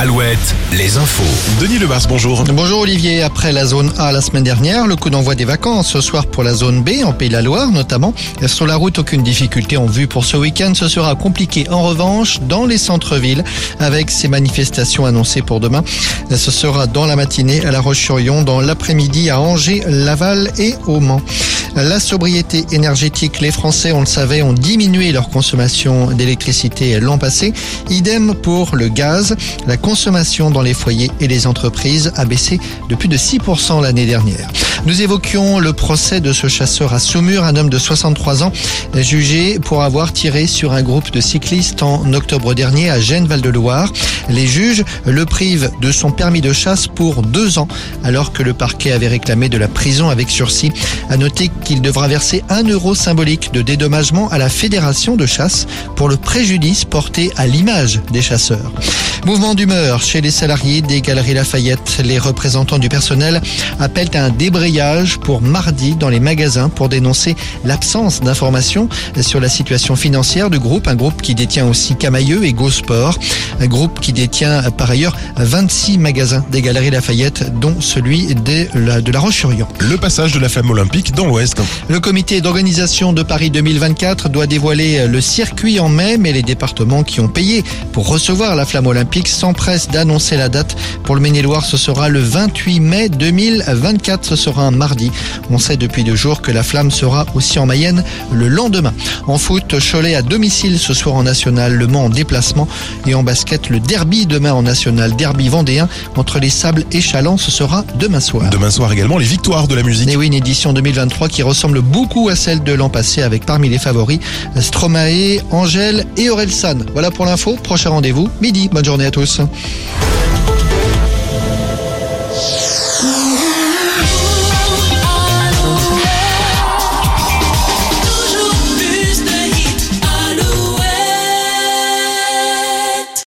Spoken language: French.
Alouette, les infos. Denis Lebars, bonjour. Bonjour Olivier, après la zone A la semaine dernière, le coup d'envoi des vacances ce soir pour la zone B, en Pays de la Loire notamment. Sur la route, aucune difficulté en vue pour ce week-end. Ce sera compliqué en revanche dans les centres-villes avec ces manifestations annoncées pour demain. Ce sera dans la matinée à La Roche-sur-Yon, dans l'après-midi à Angers, Laval et au Mans. La sobriété énergétique, les Français, on le savait, ont diminué leur consommation d'électricité l'an passé. Idem pour le gaz. La consommation dans les foyers et les entreprises a baissé de plus de 6% l'année dernière. Nous évoquions le procès de ce chasseur à Saumur, un homme de 63 ans, jugé pour avoir tiré sur un groupe de cyclistes en octobre dernier à Gênes-Val-de-Loire. Les juges le privent de son permis de chasse pour deux ans, alors que le parquet avait réclamé de la prison avec sursis. À noter qu'il devra verser un euro symbolique de dédommagement à la fédération de chasse pour le préjudice porté à l'image des chasseurs. Mouvement d'humeur chez les salariés des Galeries Lafayette. Les représentants du personnel appellent à un débrayage pour mardi dans les magasins pour dénoncer l'absence d'informations sur la situation financière du groupe, un groupe qui détient aussi Camailleux et Gosport, un groupe qui détient par ailleurs 26 magasins des Galeries Lafayette, dont celui de la, de la Roche-sur-Yon. Le passage de la flamme olympique dans l'Ouest. Le comité d'organisation de Paris 2024 doit dévoiler le circuit en mai, mais les départements qui ont payé pour recevoir la flamme olympique s'empresse d'annoncer la date. Pour le Maine-et-Loire, ce sera le 28 mai 2024. Ce sera mardi. On sait depuis deux jours que la flamme sera aussi en Mayenne le lendemain. En foot, Cholet à domicile ce soir en national, Le Mans en déplacement et en basket, le derby demain en national, derby vendéen entre les Sables et Chaland, ce sera demain soir. Demain soir également, les victoires de la musique. Et oui, une édition 2023 qui ressemble beaucoup à celle de l'an passé avec parmi les favoris Stromae, Angèle et Orelsan. Voilà pour l'info. Prochain rendez-vous, midi. Bonne journée à tous.